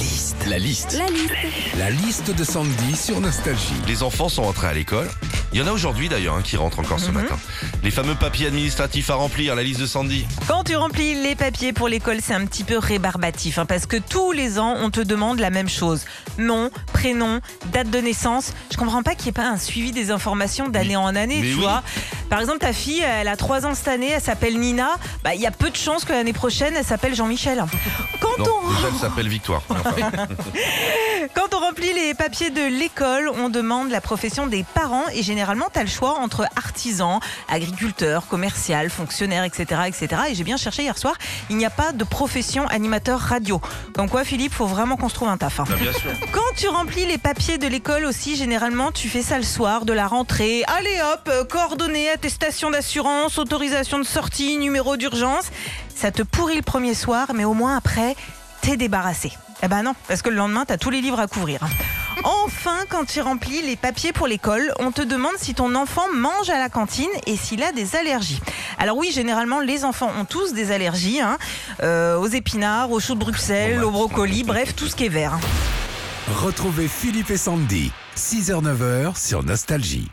liste. La liste. La liste. La liste de Sandy sur Nostalgie. Les enfants sont rentrés à l'école. Il y en a aujourd'hui d'ailleurs hein, qui rentrent encore ce matin. Les fameux papiers administratifs à remplir, la liste de Sandy. Quand tu remplis les papiers pour l'école, c'est un petit peu rébarbatif hein, parce que tous les ans, on te demande la même chose. Nom, prénom, date de naissance. Je comprends pas qu'il n'y ait pas un suivi des informations d'année en année, Mais tu oui. vois. Par exemple, ta fille, elle a 3 ans cette année, elle s'appelle Nina. Bah, il y a peu de chances que l'année prochaine, elle s'appelle Jean-Michel. Quand Non, on déjà elle s'appelle Victoire. Enfin, Quand on remplit les papiers de l'école, on demande la profession des parents et généralement, tu as le choix entre artisan, agriculteur, commercial, fonctionnaire, etc. etc. Et j'ai bien cherché hier soir, il n'y a pas de profession animateur radio. Comme quoi, Philippe, faut vraiment qu'on se trouve un taf. hein. bah, bien sûr. Quand tu remplis les papiers de l'école aussi, généralement, tu fais ça le soir de la rentrée. Allez hop, coordonnées, attestation d'assurance, autorisation de sortie, numéro d'urgence. Ça te pourrit le premier soir, mais au moins après, t'es débarrassé. Eh ben non, parce que le lendemain, t'as tous les livres à couvrir. Enfin, quand tu remplis les papiers pour l'école, on te demande si ton enfant mange à la cantine et s'il a des allergies. Alors oui, généralement, les enfants ont tous des allergies, hein, euh, aux épinards, aux choux de Bruxelles, au brocoli, bref, tout ce qui est vert. Retrouvez Philippe et Sandy. 6h-9h sur Nostalgie.